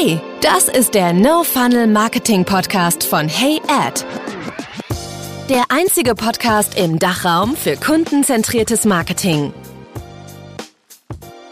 Hey, das ist der No Funnel Marketing Podcast von Hey Ad. Der einzige Podcast im Dachraum für kundenzentriertes Marketing.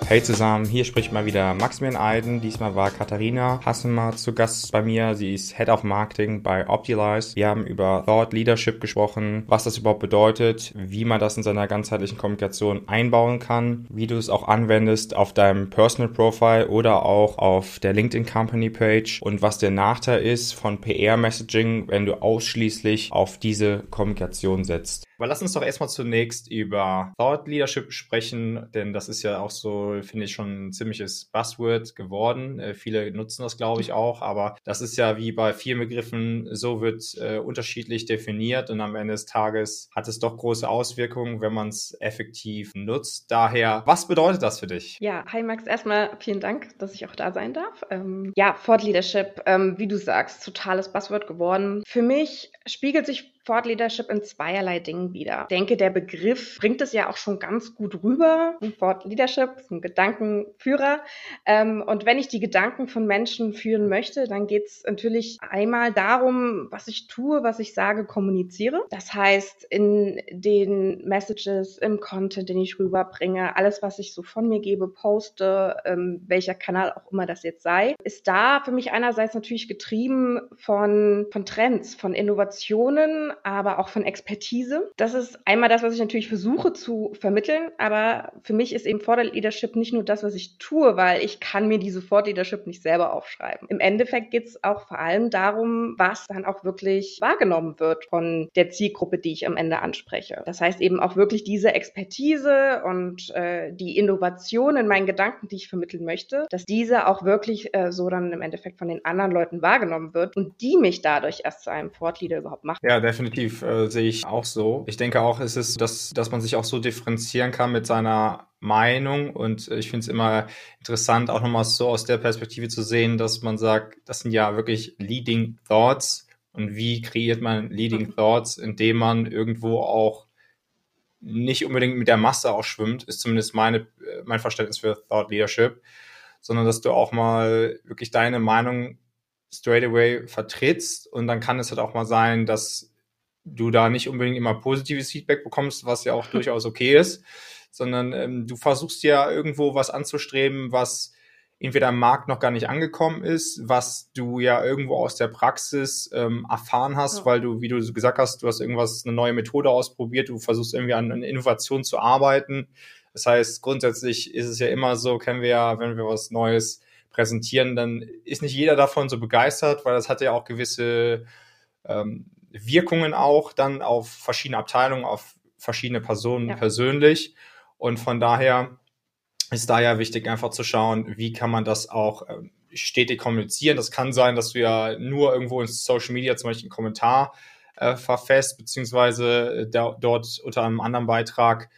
Hey zusammen, hier spricht mal wieder Maximilian Eiden. Diesmal war Katharina Hassemer zu Gast bei mir. Sie ist Head of Marketing bei Optilize. Wir haben über Thought Leadership gesprochen, was das überhaupt bedeutet, wie man das in seiner ganzheitlichen Kommunikation einbauen kann, wie du es auch anwendest auf deinem Personal Profile oder auch auf der LinkedIn Company Page und was der Nachteil ist von PR Messaging, wenn du ausschließlich auf diese Kommunikation setzt. Aber lass uns doch erstmal zunächst über Thought Leadership sprechen, denn das ist ja auch so, finde ich, schon ein ziemliches Buzzword geworden. Äh, viele nutzen das, glaube ich, auch, aber das ist ja wie bei vielen Begriffen, so wird äh, unterschiedlich definiert und am Ende des Tages hat es doch große Auswirkungen, wenn man es effektiv nutzt. Daher, was bedeutet das für dich? Ja, hi Max, erstmal vielen Dank, dass ich auch da sein darf. Ähm, ja, Thought Leadership, ähm, wie du sagst, totales Buzzword geworden. Für mich spiegelt sich Thought Leadership in zweierlei Dingen wieder. Ich denke, der Begriff bringt es ja auch schon ganz gut rüber. Thought Leadership ist ein Gedankenführer. Ähm, und wenn ich die Gedanken von Menschen führen möchte, dann geht es natürlich einmal darum, was ich tue, was ich sage, kommuniziere. Das heißt, in den Messages, im Content, den ich rüberbringe, alles, was ich so von mir gebe, poste, ähm, welcher Kanal auch immer das jetzt sei, ist da für mich einerseits natürlich getrieben von, von Trends, von Innovationen, aber auch von Expertise. Das ist einmal das, was ich natürlich versuche zu vermitteln, aber für mich ist eben Thought Leadership nicht nur das, was ich tue, weil ich kann mir diese Thought Leadership nicht selber aufschreiben. Im Endeffekt geht es auch vor allem darum, was dann auch wirklich wahrgenommen wird von der Zielgruppe, die ich am Ende anspreche. Das heißt eben auch wirklich diese Expertise und äh, die Innovation in meinen Gedanken, die ich vermitteln möchte, dass diese auch wirklich äh, so dann im Endeffekt von den anderen Leuten wahrgenommen wird und die mich dadurch erst zu einem Thought Leader überhaupt machen. Ja, definitiv definitiv äh, sehe ich auch so. Ich denke auch, es ist, dass, dass man sich auch so differenzieren kann mit seiner Meinung und ich finde es immer interessant, auch nochmal so aus der Perspektive zu sehen, dass man sagt, das sind ja wirklich Leading Thoughts und wie kreiert man Leading mhm. Thoughts, indem man irgendwo auch nicht unbedingt mit der Masse auch schwimmt, ist zumindest meine, mein Verständnis für Thought Leadership, sondern dass du auch mal wirklich deine Meinung straight away vertrittst und dann kann es halt auch mal sein, dass du da nicht unbedingt immer positives Feedback bekommst, was ja auch durchaus okay ist, sondern ähm, du versuchst ja irgendwo was anzustreben, was entweder am Markt noch gar nicht angekommen ist, was du ja irgendwo aus der Praxis ähm, erfahren hast, ja. weil du, wie du gesagt hast, du hast irgendwas, eine neue Methode ausprobiert, du versuchst irgendwie an, an Innovation zu arbeiten. Das heißt, grundsätzlich ist es ja immer so, kennen wir ja, wenn wir was Neues präsentieren, dann ist nicht jeder davon so begeistert, weil das hat ja auch gewisse ähm, Wirkungen auch dann auf verschiedene Abteilungen, auf verschiedene Personen ja. persönlich. Und von daher ist da ja wichtig, einfach zu schauen, wie kann man das auch ähm, stetig kommunizieren. Das kann sein, dass du ja nur irgendwo in Social Media zum Beispiel einen Kommentar äh, verfasst, beziehungsweise da, dort unter einem anderen Beitrag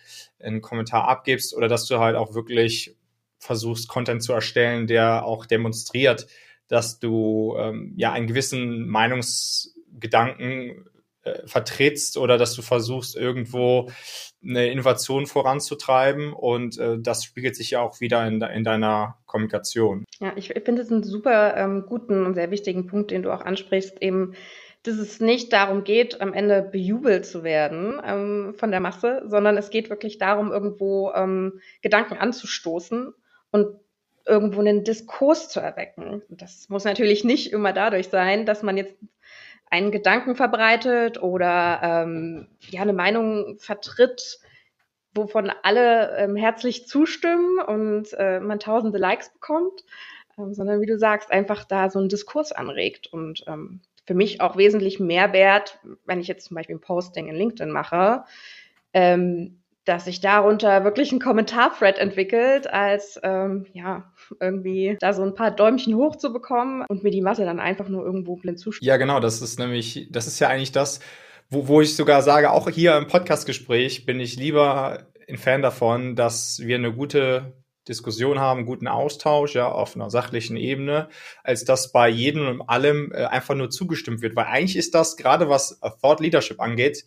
einen Kommentar abgibst oder dass du halt auch wirklich versuchst, Content zu erstellen, der auch demonstriert, dass du ähm, ja einen gewissen Meinungs Gedanken äh, vertrittst oder dass du versuchst, irgendwo eine Innovation voranzutreiben und äh, das spiegelt sich ja auch wieder in, in deiner Kommunikation. Ja, ich, ich finde es einen super ähm, guten und sehr wichtigen Punkt, den du auch ansprichst, eben dass es nicht darum geht, am Ende bejubelt zu werden ähm, von der Masse, sondern es geht wirklich darum, irgendwo ähm, Gedanken anzustoßen und irgendwo einen Diskurs zu erwecken. Das muss natürlich nicht immer dadurch sein, dass man jetzt einen Gedanken verbreitet oder ähm, ja eine Meinung vertritt, wovon alle ähm, herzlich zustimmen und äh, man tausende Likes bekommt, ähm, sondern wie du sagst, einfach da so einen Diskurs anregt und ähm, für mich auch wesentlich mehr wert, wenn ich jetzt zum Beispiel ein Posting in LinkedIn mache, ähm, dass sich darunter wirklich ein Kommentarthread entwickelt, als ähm, ja irgendwie da so ein paar Däumchen hoch zu bekommen und mir die Masse dann einfach nur irgendwo blind zustimmt. Ja, genau, das ist nämlich, das ist ja eigentlich das, wo, wo ich sogar sage, auch hier im Podcastgespräch bin ich lieber ein Fan davon, dass wir eine gute Diskussion haben, guten Austausch, ja, auf einer sachlichen Ebene, als dass bei jedem und allem äh, einfach nur zugestimmt wird. Weil eigentlich ist das, gerade was Thought Leadership angeht,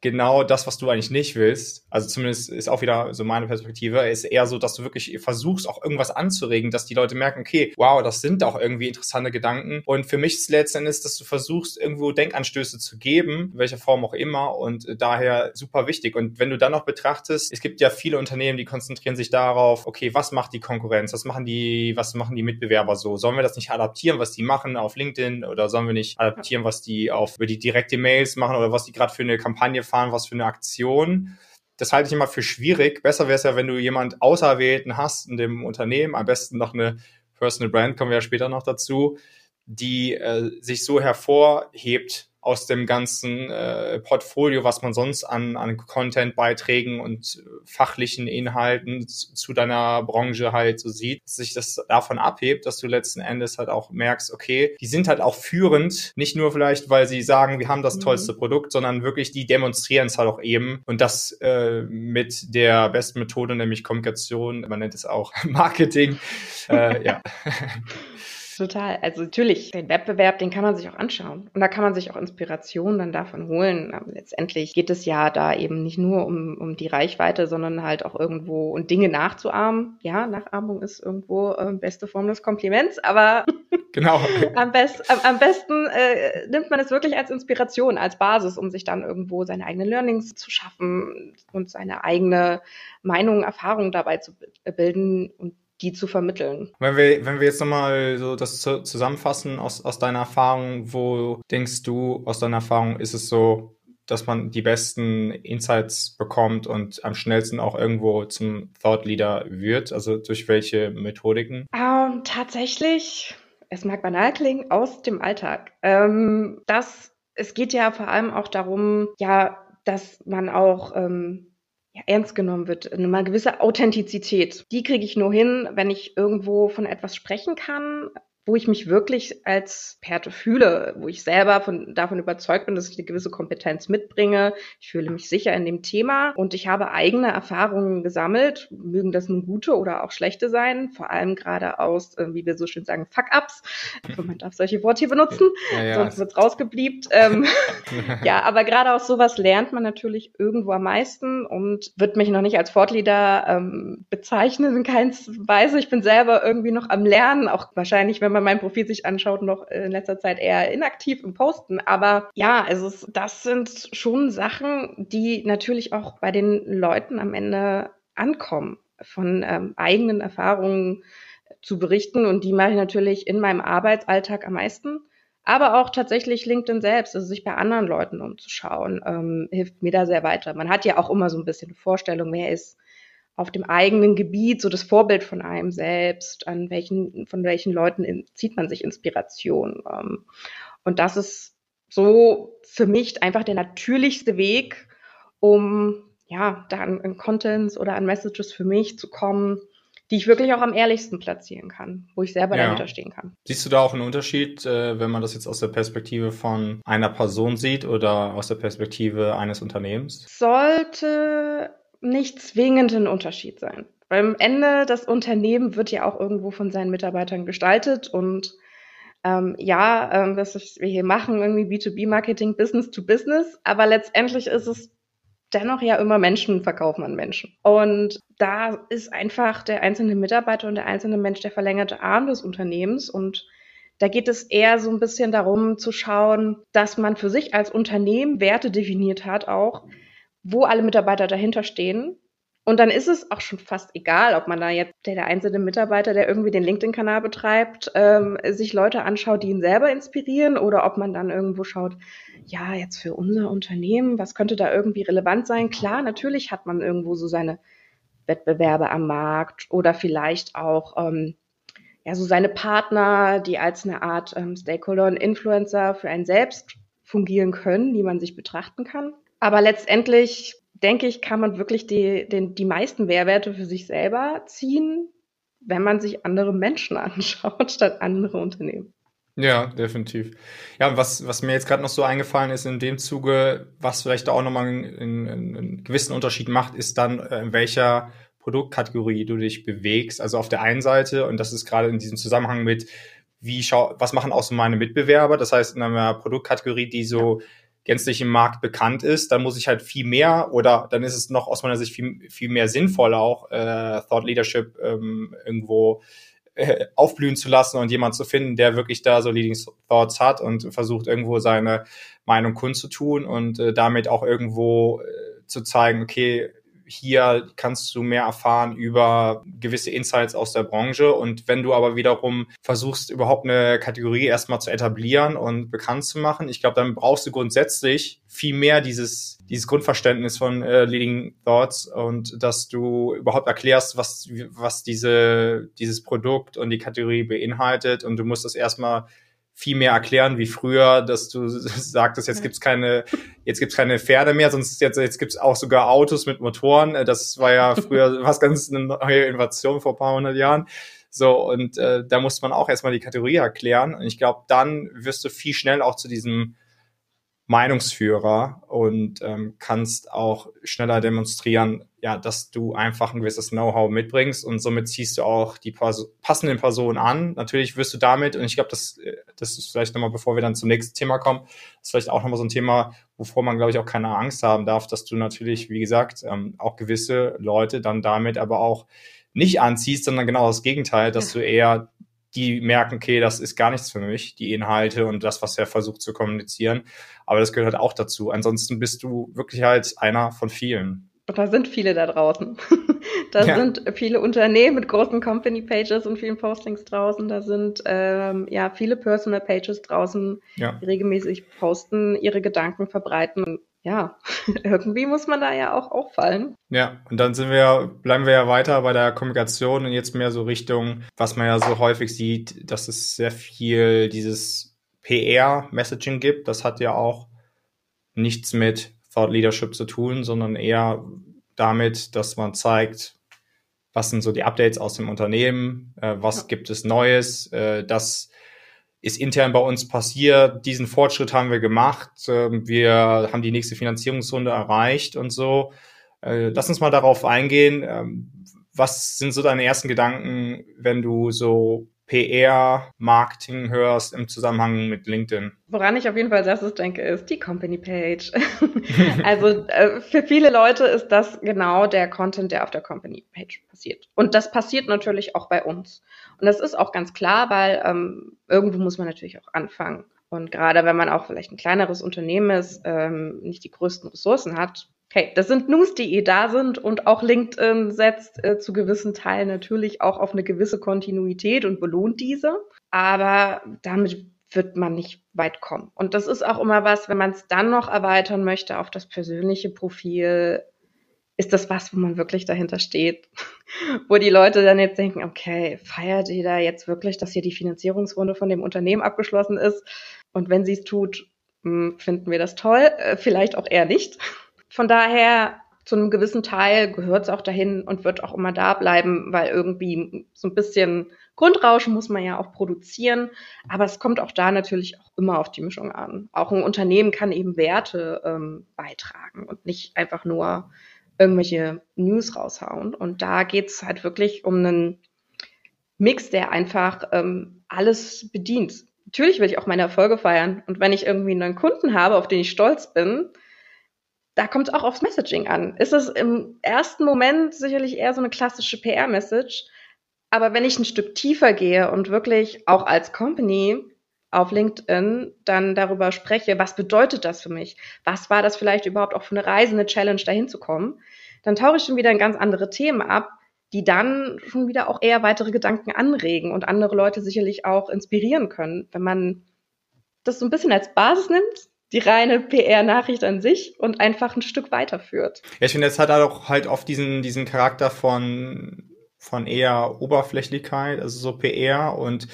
genau das, was du eigentlich nicht willst. Also zumindest ist auch wieder so meine Perspektive, ist eher so, dass du wirklich versuchst, auch irgendwas anzuregen, dass die Leute merken, okay, wow, das sind auch irgendwie interessante Gedanken. Und für mich ist letzten Endes, dass du versuchst, irgendwo Denkanstöße zu geben, in welcher Form auch immer. Und daher super wichtig. Und wenn du dann noch betrachtest, es gibt ja viele Unternehmen, die konzentrieren sich darauf, okay, was macht die Konkurrenz? Was machen die, was machen die Mitbewerber so? Sollen wir das nicht adaptieren, was die machen auf LinkedIn? Oder sollen wir nicht adaptieren, was die auf über die direkte Mails machen oder was die gerade für eine Kampagne fahren? fahren, was für eine Aktion. Das halte ich immer für schwierig. Besser wäre es ja, wenn du jemand Auserwählten hast in dem Unternehmen, am besten noch eine Personal Brand, kommen wir ja später noch dazu, die äh, sich so hervorhebt aus dem ganzen äh, Portfolio, was man sonst an, an Content-Beiträgen und fachlichen Inhalten zu, zu deiner Branche halt so sieht, dass sich das davon abhebt, dass du letzten Endes halt auch merkst, okay, die sind halt auch führend, nicht nur vielleicht, weil sie sagen, wir haben das mhm. tollste Produkt, sondern wirklich, die demonstrieren es halt auch eben und das äh, mit der besten Methode, nämlich Kommunikation, man nennt es auch Marketing, äh, ja. Total. Also natürlich, den Wettbewerb, den kann man sich auch anschauen. Und da kann man sich auch Inspiration dann davon holen. Aber letztendlich geht es ja da eben nicht nur um, um die Reichweite, sondern halt auch irgendwo und Dinge nachzuahmen. Ja, Nachahmung ist irgendwo äh, beste Form des Kompliments, aber genau. am, best, am, am besten äh, nimmt man es wirklich als Inspiration, als Basis, um sich dann irgendwo seine eigenen Learnings zu schaffen und seine eigene Meinung, Erfahrung dabei zu bilden und die zu vermitteln. Wenn wir, wenn wir jetzt nochmal so das zusammenfassen aus, aus deiner Erfahrung, wo denkst du aus deiner Erfahrung ist es so, dass man die besten Insights bekommt und am schnellsten auch irgendwo zum Thought Leader wird? Also durch welche Methodiken? Ähm, tatsächlich, es mag banal klingen, aus dem Alltag. Ähm, das, es geht ja vor allem auch darum, ja, dass man auch ähm, ja, ernst genommen wird, eine gewisse Authentizität. Die kriege ich nur hin, wenn ich irgendwo von etwas sprechen kann, wo ich mich wirklich als Perte fühle, wo ich selber von, davon überzeugt bin, dass ich eine gewisse Kompetenz mitbringe. Ich fühle mich sicher in dem Thema und ich habe eigene Erfahrungen gesammelt, mögen das nun gute oder auch schlechte sein, vor allem gerade aus, äh, wie wir so schön sagen, Fuck-Ups. Also man darf solche Worte hier benutzen, ja, ja. sonst wird's rausgebliebt. Ähm, ja, aber gerade aus sowas lernt man natürlich irgendwo am meisten und wird mich noch nicht als Fortleader ähm, bezeichnen in keiner Weise. Ich bin selber irgendwie noch am Lernen, auch wahrscheinlich, wenn man man mein Profil sich anschaut, noch in letzter Zeit eher inaktiv im Posten. Aber ja, also es, das sind schon Sachen, die natürlich auch bei den Leuten am Ende ankommen, von ähm, eigenen Erfahrungen zu berichten. Und die mache ich natürlich in meinem Arbeitsalltag am meisten. Aber auch tatsächlich LinkedIn selbst, also sich bei anderen Leuten umzuschauen, ähm, hilft mir da sehr weiter. Man hat ja auch immer so ein bisschen eine Vorstellung, wer ist auf dem eigenen Gebiet so das Vorbild von einem selbst, an welchen, von welchen Leuten in, zieht man sich Inspiration. Ähm, und das ist so für mich einfach der natürlichste Weg, um ja, da an, an Contents oder an Messages für mich zu kommen, die ich wirklich auch am ehrlichsten platzieren kann, wo ich selber ja. dahinter stehen kann. Siehst du da auch einen Unterschied, äh, wenn man das jetzt aus der Perspektive von einer Person sieht oder aus der Perspektive eines Unternehmens? Sollte nicht zwingend ein Unterschied sein. Weil am Ende das Unternehmen wird ja auch irgendwo von seinen Mitarbeitern gestaltet und ähm, ja, ähm, das, was wir hier machen, irgendwie B2B-Marketing, Business to Business, aber letztendlich ist es dennoch ja immer Menschen verkaufen an Menschen. Und da ist einfach der einzelne Mitarbeiter und der einzelne Mensch der verlängerte Arm des Unternehmens und da geht es eher so ein bisschen darum zu schauen, dass man für sich als Unternehmen Werte definiert hat, auch, wo alle Mitarbeiter dahinter stehen. Und dann ist es auch schon fast egal, ob man da jetzt der, der einzelne Mitarbeiter, der irgendwie den LinkedIn-Kanal betreibt, ähm, sich Leute anschaut, die ihn selber inspirieren, oder ob man dann irgendwo schaut, ja, jetzt für unser Unternehmen, was könnte da irgendwie relevant sein? Klar, natürlich hat man irgendwo so seine Wettbewerbe am Markt oder vielleicht auch ähm, ja so seine Partner, die als eine Art ähm, Stakeholder und Influencer für einen selbst fungieren können, die man sich betrachten kann. Aber letztendlich, denke ich, kann man wirklich die, den, die meisten Mehrwerte für sich selber ziehen, wenn man sich andere Menschen anschaut, statt andere Unternehmen. Ja, definitiv. Ja, was, was mir jetzt gerade noch so eingefallen ist in dem Zuge, was vielleicht auch nochmal einen, einen, gewissen Unterschied macht, ist dann, äh, in welcher Produktkategorie du dich bewegst. Also auf der einen Seite, und das ist gerade in diesem Zusammenhang mit, wie schau, was machen auch so meine Mitbewerber? Das heißt, in einer Produktkategorie, die so gänzlich im Markt bekannt ist, dann muss ich halt viel mehr oder dann ist es noch aus meiner Sicht viel, viel mehr sinnvoll auch äh, Thought Leadership ähm, irgendwo äh, aufblühen zu lassen und jemand zu finden, der wirklich da so Leading Thoughts hat und versucht irgendwo seine Meinung kundzutun und äh, damit auch irgendwo äh, zu zeigen, okay, hier kannst du mehr erfahren über gewisse Insights aus der Branche. Und wenn du aber wiederum versuchst, überhaupt eine Kategorie erstmal zu etablieren und bekannt zu machen, ich glaube, dann brauchst du grundsätzlich viel mehr dieses, dieses Grundverständnis von äh, Leading Thoughts und dass du überhaupt erklärst, was, was diese, dieses Produkt und die Kategorie beinhaltet. Und du musst das erstmal viel mehr erklären wie früher, dass du sagtest, jetzt gibt's keine, jetzt gibt's keine Pferde mehr, sonst jetzt, jetzt gibt's auch sogar Autos mit Motoren. Äh, das war ja früher was ganz eine neue Innovation vor paar hundert Jahren. So, und äh, da muss man auch erstmal die Kategorie erklären. Und ich glaube, dann wirst du viel schnell auch zu diesem Meinungsführer und ähm, kannst auch schneller demonstrieren, ja, dass du einfach ein gewisses Know-how mitbringst und somit ziehst du auch die Pers passenden Personen an. Natürlich wirst du damit, und ich glaube, das, äh, das ist vielleicht nochmal, bevor wir dann zum nächsten Thema kommen, ist vielleicht auch nochmal so ein Thema, wovor man, glaube ich, auch keine Angst haben darf, dass du natürlich, wie gesagt, ähm, auch gewisse Leute dann damit aber auch nicht anziehst, sondern genau das Gegenteil, dass du eher die merken, okay, das ist gar nichts für mich, die Inhalte und das, was er versucht zu kommunizieren. Aber das gehört halt auch dazu. Ansonsten bist du wirklich halt einer von vielen. Und da sind viele da draußen. da ja. sind viele Unternehmen mit großen Company Pages und vielen Postings draußen. Da sind ähm, ja viele Personal Pages draußen, ja. die regelmäßig posten, ihre Gedanken verbreiten ja, irgendwie muss man da ja auch auffallen. Ja, und dann sind wir, bleiben wir ja weiter bei der Kommunikation und jetzt mehr so Richtung, was man ja so häufig sieht, dass es sehr viel dieses PR-Messaging gibt. Das hat ja auch nichts mit Thought Leadership zu tun, sondern eher damit, dass man zeigt, was sind so die Updates aus dem Unternehmen, äh, was ja. gibt es Neues, äh, das ist intern bei uns passiert, diesen Fortschritt haben wir gemacht, ähm, wir haben die nächste Finanzierungsrunde erreicht und so. Äh, lass uns mal darauf eingehen. Ähm, was sind so deine ersten Gedanken, wenn du so PR-Marketing hörst im Zusammenhang mit LinkedIn? Woran ich auf jeden Fall erstes denke, ist die Company Page. also äh, für viele Leute ist das genau der Content, der auf der Company Page passiert. Und das passiert natürlich auch bei uns. Und das ist auch ganz klar, weil ähm, irgendwo muss man natürlich auch anfangen. Und gerade wenn man auch vielleicht ein kleineres Unternehmen ist, ähm, nicht die größten Ressourcen hat, Hey, das sind News, die eh da sind und auch LinkedIn setzt äh, zu gewissen Teilen natürlich auch auf eine gewisse Kontinuität und belohnt diese. Aber damit wird man nicht weit kommen. Und das ist auch immer was, wenn man es dann noch erweitern möchte auf das persönliche Profil, ist das was, wo man wirklich dahinter steht? wo die Leute dann jetzt denken, okay, feiert ihr da jetzt wirklich, dass hier die Finanzierungsrunde von dem Unternehmen abgeschlossen ist? Und wenn sie es tut, hm, finden wir das toll, äh, vielleicht auch eher nicht. Von daher, zu einem gewissen Teil gehört es auch dahin und wird auch immer da bleiben, weil irgendwie so ein bisschen Grundrauschen muss man ja auch produzieren. Aber es kommt auch da natürlich auch immer auf die Mischung an. Auch ein Unternehmen kann eben Werte ähm, beitragen und nicht einfach nur irgendwelche News raushauen. Und da geht's halt wirklich um einen Mix, der einfach ähm, alles bedient. Natürlich will ich auch meine Erfolge feiern. Und wenn ich irgendwie einen neuen Kunden habe, auf den ich stolz bin, da kommt es auch aufs Messaging an. Ist es im ersten Moment sicherlich eher so eine klassische PR-Message. Aber wenn ich ein Stück tiefer gehe und wirklich auch als Company auf LinkedIn dann darüber spreche, was bedeutet das für mich? Was war das vielleicht überhaupt auch für eine Reise, eine Challenge, dahin zu kommen? Dann tauche ich schon wieder in ganz andere Themen ab, die dann schon wieder auch eher weitere Gedanken anregen und andere Leute sicherlich auch inspirieren können, wenn man das so ein bisschen als Basis nimmt, die reine PR-Nachricht an sich und einfach ein Stück weiterführt. Ja, ich finde, es hat auch halt oft diesen, diesen Charakter von, von eher Oberflächlichkeit, also so PR und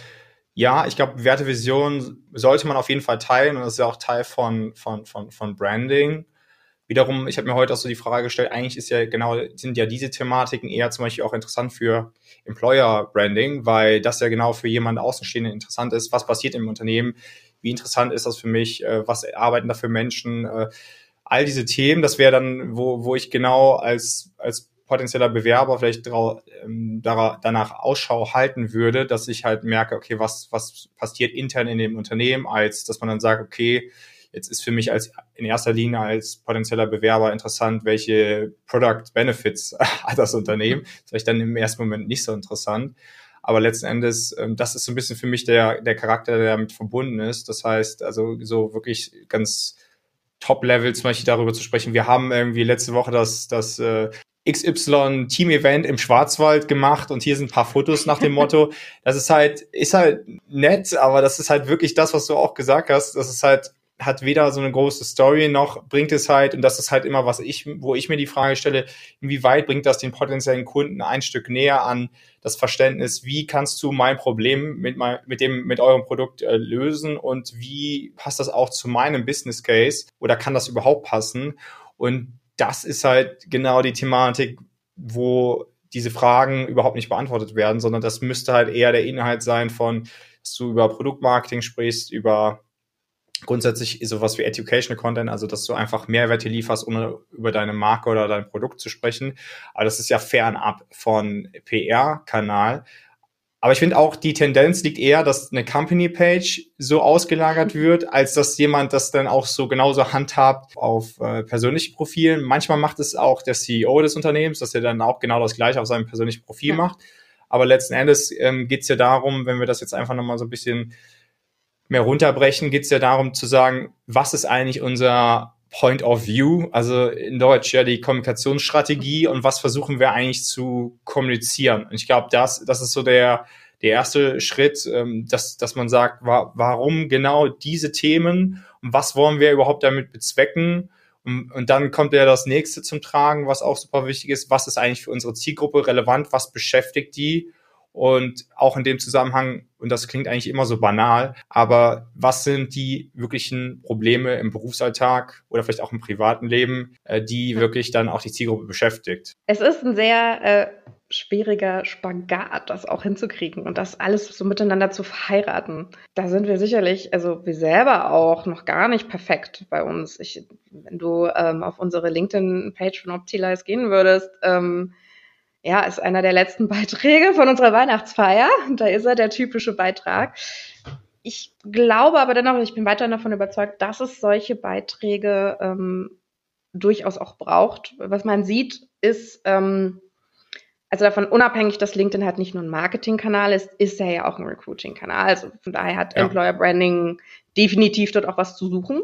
ja, ich glaube, Wertevision sollte man auf jeden Fall teilen und das ist ja auch Teil von, von, von, von Branding. Wiederum, ich habe mir heute auch so die Frage gestellt, eigentlich ist ja genau, sind ja diese Thematiken eher zum Beispiel auch interessant für Employer Branding, weil das ja genau für jemanden Außenstehenden interessant ist. Was passiert im Unternehmen? Wie interessant ist das für mich? Äh, was arbeiten da für Menschen? Äh, all diese Themen, das wäre dann, wo, wo ich genau als, als potenzieller Bewerber vielleicht ähm, danach Ausschau halten würde, dass ich halt merke, okay, was, was passiert intern in dem Unternehmen, als dass man dann sagt, okay, Jetzt ist für mich als in erster Linie als potenzieller Bewerber interessant, welche Product Benefits hat das Unternehmen. Das ist vielleicht dann im ersten Moment nicht so interessant. Aber letzten Endes, ähm, das ist so ein bisschen für mich der, der Charakter, der damit verbunden ist. Das heißt, also so wirklich ganz Top-Level zum Beispiel darüber zu sprechen. Wir haben irgendwie letzte Woche das, das äh, XY Team Event im Schwarzwald gemacht und hier sind ein paar Fotos nach dem Motto. Das ist halt, ist halt nett, aber das ist halt wirklich das, was du auch gesagt hast. Das ist halt, hat weder so eine große Story noch bringt es halt, und das ist halt immer, was ich, wo ich mir die Frage stelle, inwieweit bringt das den potenziellen Kunden ein Stück näher an das Verständnis, wie kannst du mein Problem mit, mein, mit dem, mit eurem Produkt äh, lösen und wie passt das auch zu meinem Business Case oder kann das überhaupt passen? Und das ist halt genau die Thematik, wo diese Fragen überhaupt nicht beantwortet werden, sondern das müsste halt eher der Inhalt sein von, dass du über Produktmarketing sprichst, über grundsätzlich sowas wie Educational Content, also dass du einfach Mehrwerte lieferst, ohne über deine Marke oder dein Produkt zu sprechen. Aber das ist ja fernab von PR-Kanal. Aber ich finde auch, die Tendenz liegt eher, dass eine Company-Page so ausgelagert wird, als dass jemand das dann auch so genauso handhabt auf äh, persönlichen Profilen. Manchmal macht es auch der CEO des Unternehmens, dass er dann auch genau das gleiche auf seinem persönlichen Profil ja. macht. Aber letzten Endes ähm, geht es ja darum, wenn wir das jetzt einfach nochmal so ein bisschen mehr runterbrechen, geht es ja darum zu sagen, was ist eigentlich unser Point of View, also in Deutsch ja die Kommunikationsstrategie und was versuchen wir eigentlich zu kommunizieren. Und ich glaube, das, das ist so der, der erste Schritt, ähm, dass, dass man sagt, wa warum genau diese Themen und was wollen wir überhaupt damit bezwecken? Und, und dann kommt ja das nächste zum Tragen, was auch super wichtig ist. Was ist eigentlich für unsere Zielgruppe relevant? Was beschäftigt die? Und auch in dem Zusammenhang, und das klingt eigentlich immer so banal, aber was sind die wirklichen Probleme im Berufsalltag oder vielleicht auch im privaten Leben, äh, die wirklich dann auch die Zielgruppe beschäftigt? Es ist ein sehr äh, schwieriger Spagat, das auch hinzukriegen und das alles so miteinander zu verheiraten. Da sind wir sicherlich, also wir selber auch noch gar nicht perfekt bei uns. Ich, wenn du ähm, auf unsere LinkedIn-Page von Optilize gehen würdest, ähm, ja, ist einer der letzten Beiträge von unserer Weihnachtsfeier. Da ist er, der typische Beitrag. Ich glaube aber dennoch, ich bin weiterhin davon überzeugt, dass es solche Beiträge ähm, durchaus auch braucht. Was man sieht, ist, ähm, also davon unabhängig, dass LinkedIn halt nicht nur ein Marketingkanal ist, ist er ja auch ein Recruiting-Kanal. Also von daher hat ja. Employer Branding definitiv dort auch was zu suchen.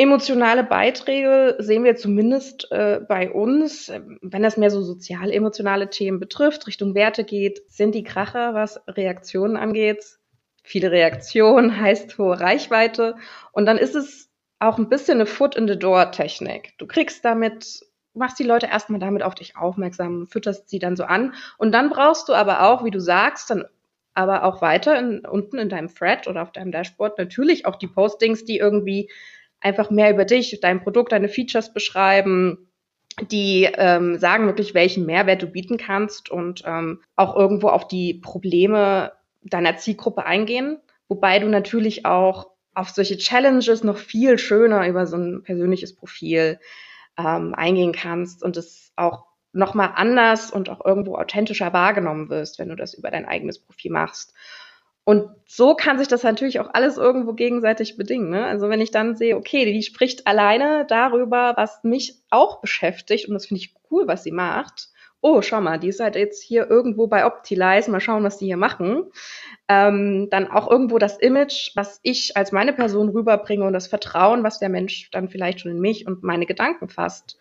Emotionale Beiträge sehen wir zumindest äh, bei uns, wenn das mehr so sozial-emotionale Themen betrifft, Richtung Werte geht, sind die Kracher, was Reaktionen angeht. Viele Reaktionen heißt hohe Reichweite. Und dann ist es auch ein bisschen eine Foot-in-the-Door-Technik. Du kriegst damit, machst die Leute erstmal damit auf dich aufmerksam, fütterst sie dann so an. Und dann brauchst du aber auch, wie du sagst, dann aber auch weiter in, unten in deinem Thread oder auf deinem Dashboard natürlich auch die Postings, die irgendwie einfach mehr über dich, dein Produkt, deine Features beschreiben, die ähm, sagen wirklich, welchen Mehrwert du bieten kannst und ähm, auch irgendwo auf die Probleme deiner Zielgruppe eingehen. Wobei du natürlich auch auf solche Challenges noch viel schöner über so ein persönliches Profil ähm, eingehen kannst und es auch nochmal anders und auch irgendwo authentischer wahrgenommen wirst, wenn du das über dein eigenes Profil machst. Und so kann sich das natürlich auch alles irgendwo gegenseitig bedingen. Ne? Also wenn ich dann sehe, okay, die spricht alleine darüber, was mich auch beschäftigt, und das finde ich cool, was sie macht. Oh, schau mal, die ist halt jetzt hier irgendwo bei Optilize, mal schauen, was die hier machen. Ähm, dann auch irgendwo das Image, was ich als meine Person rüberbringe und das Vertrauen, was der Mensch dann vielleicht schon in mich und meine Gedanken fasst,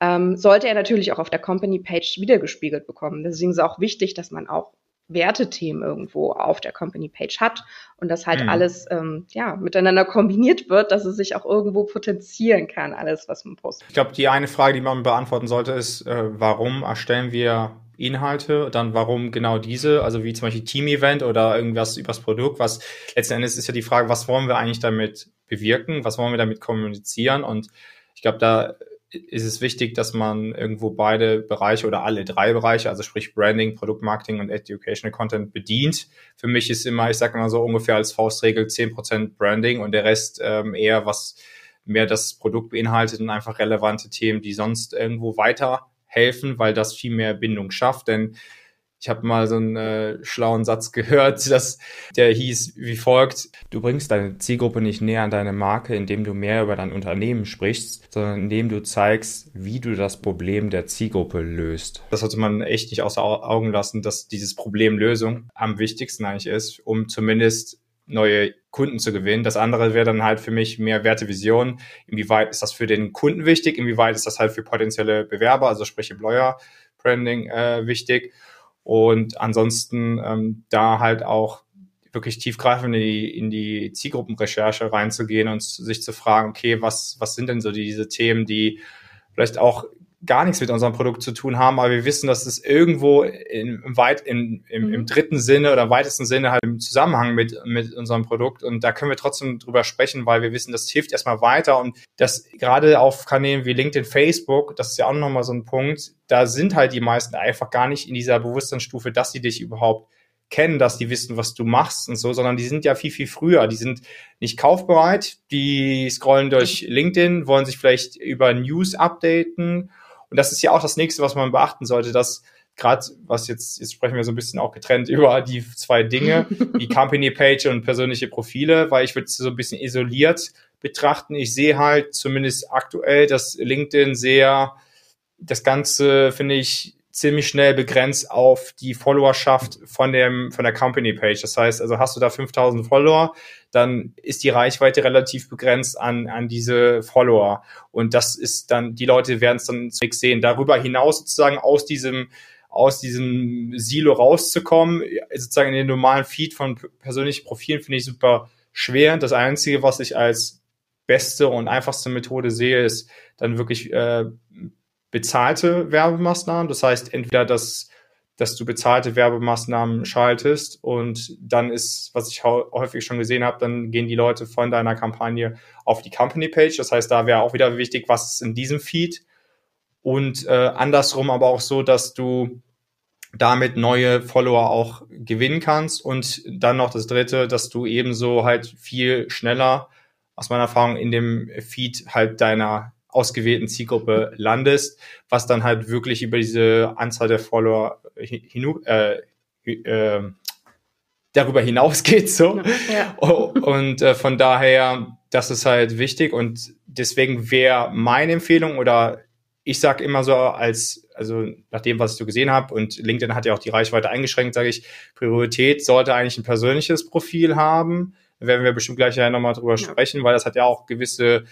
ähm, sollte er natürlich auch auf der Company-Page wiedergespiegelt bekommen. Deswegen ist es auch wichtig, dass man auch Wertethemen irgendwo auf der Company Page hat und das halt mhm. alles ähm, ja miteinander kombiniert wird, dass es sich auch irgendwo potenzieren kann, alles was man postet. Ich glaube, die eine Frage, die man beantworten sollte, ist, äh, warum erstellen wir Inhalte, dann warum genau diese, also wie zum Beispiel Team-Event oder irgendwas übers Produkt, was letzten Endes ist ja die Frage, was wollen wir eigentlich damit bewirken, was wollen wir damit kommunizieren und ich glaube, da ist es wichtig, dass man irgendwo beide Bereiche oder alle drei Bereiche, also sprich Branding, Produktmarketing und Educational Content bedient. Für mich ist immer, ich sage mal so ungefähr als Faustregel zehn Prozent Branding und der Rest ähm, eher was mehr das Produkt beinhaltet und einfach relevante Themen, die sonst irgendwo weiterhelfen, weil das viel mehr Bindung schafft. Denn Ich habe mal so einen äh, schlauen Satz gehört, dass der hieß wie folgt: Du bringst deine Zielgruppe nicht näher an deine Marke, indem du mehr über dein Unternehmen sprichst, sondern indem du zeigst, wie du das Problem der Zielgruppe löst. Das sollte man echt nicht außer Augen lassen, dass dieses Problemlösung am wichtigsten eigentlich ist, um zumindest neue Kunden zu gewinnen. Das andere wäre dann halt für mich mehr Wertevision. Inwieweit ist das für den Kunden wichtig? Inwieweit ist das halt für potenzielle Bewerber, also sprich Employer Branding äh, wichtig? Und ansonsten ähm, da halt auch wirklich tiefgreifend in die, in die Zielgruppenrecherche reinzugehen und sich zu fragen, okay, was, was sind denn so diese Themen, die vielleicht auch gar nichts mit unserem Produkt zu tun haben, aber wir wissen, dass es irgendwo in, im, weit, in, im, im mhm. dritten Sinne oder weitesten Sinne halt im Zusammenhang mit, mit unserem Produkt. Und da können wir trotzdem drüber sprechen, weil wir wissen, das hilft erstmal weiter. Und das gerade auf Kanälen wie LinkedIn, Facebook, das ist ja auch nochmal so ein Punkt, da sind halt die meisten einfach gar nicht in dieser Bewusstseinsstufe, dass sie dich überhaupt kennen, dass die wissen, was du machst und so, sondern die sind ja viel, viel früher. Die sind nicht kaufbereit, die scrollen durch LinkedIn, wollen sich vielleicht über News updaten und das ist ja auch das nächste, was man beachten sollte, dass gerade was jetzt, jetzt sprechen wir so ein bisschen auch getrennt über die zwei Dinge, die Company Page und persönliche Profile, weil ich würde es so ein bisschen isoliert betrachten. Ich sehe halt zumindest aktuell, dass LinkedIn sehr das Ganze, finde ich, ziemlich schnell begrenzt auf die Followerschaft von dem, von der Company Page. Das heißt, also hast du da 5000 Follower, dann ist die Reichweite relativ begrenzt an, an diese Follower. Und das ist dann, die Leute werden es dann nichts sehen. Darüber hinaus sozusagen aus diesem, aus diesem Silo rauszukommen, sozusagen in den normalen Feed von persönlichen Profilen finde ich super schwer. Das Einzige, was ich als beste und einfachste Methode sehe, ist dann wirklich äh, bezahlte Werbemaßnahmen. Das heißt, entweder dass, dass du bezahlte Werbemaßnahmen schaltest und dann ist, was ich häufig schon gesehen habe, dann gehen die Leute von deiner Kampagne auf die Company Page. Das heißt, da wäre auch wieder wichtig, was ist in diesem Feed. Und äh, andersrum aber auch so, dass du damit neue Follower auch gewinnen kannst. Und dann noch das dritte, dass du ebenso halt viel schneller, aus meiner Erfahrung, in dem Feed halt deiner ausgewählten Zielgruppe landest, was dann halt wirklich über diese Anzahl der Follower hin, äh, äh, darüber hinausgeht so ja. und äh, von daher das ist halt wichtig und deswegen wäre meine Empfehlung oder ich sag immer so als also nach dem was ich so gesehen habe und LinkedIn hat ja auch die Reichweite eingeschränkt sage ich Priorität sollte eigentlich ein persönliches Profil haben da werden wir bestimmt gleich ja nochmal drüber ja. sprechen weil das hat ja auch gewisse